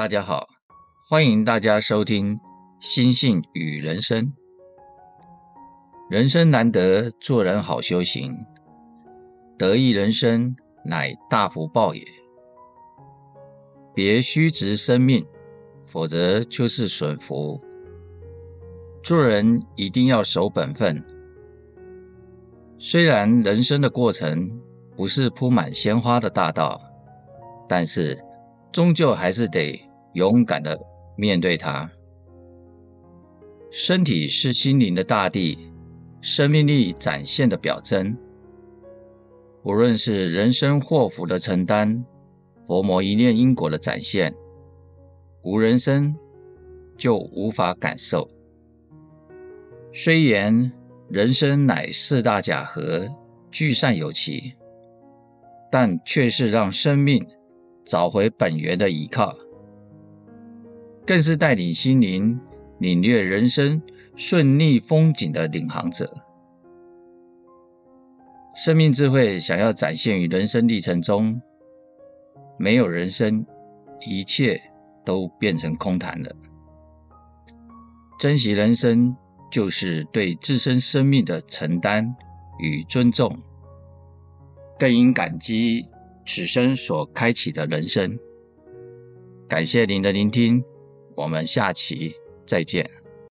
大家好，欢迎大家收听《心性与人生》。人生难得，做人好修行，得意人生乃大福报也。别虚执生命，否则就是损福。做人一定要守本分。虽然人生的过程不是铺满鲜花的大道，但是终究还是得勇敢的面对它。身体是心灵的大地，生命力展现的表征。无论是人生祸福的承担。佛魔一念因果的展现，无人生就无法感受。虽言人生乃四大假合，聚散有期，但却是让生命找回本源的依靠，更是带领心灵领略人生顺逆风景的领航者。生命智慧想要展现于人生历程中。没有人生，一切都变成空谈了。珍惜人生，就是对自身生命的承担与尊重，更应感激此生所开启的人生。感谢您的聆听，我们下期再见。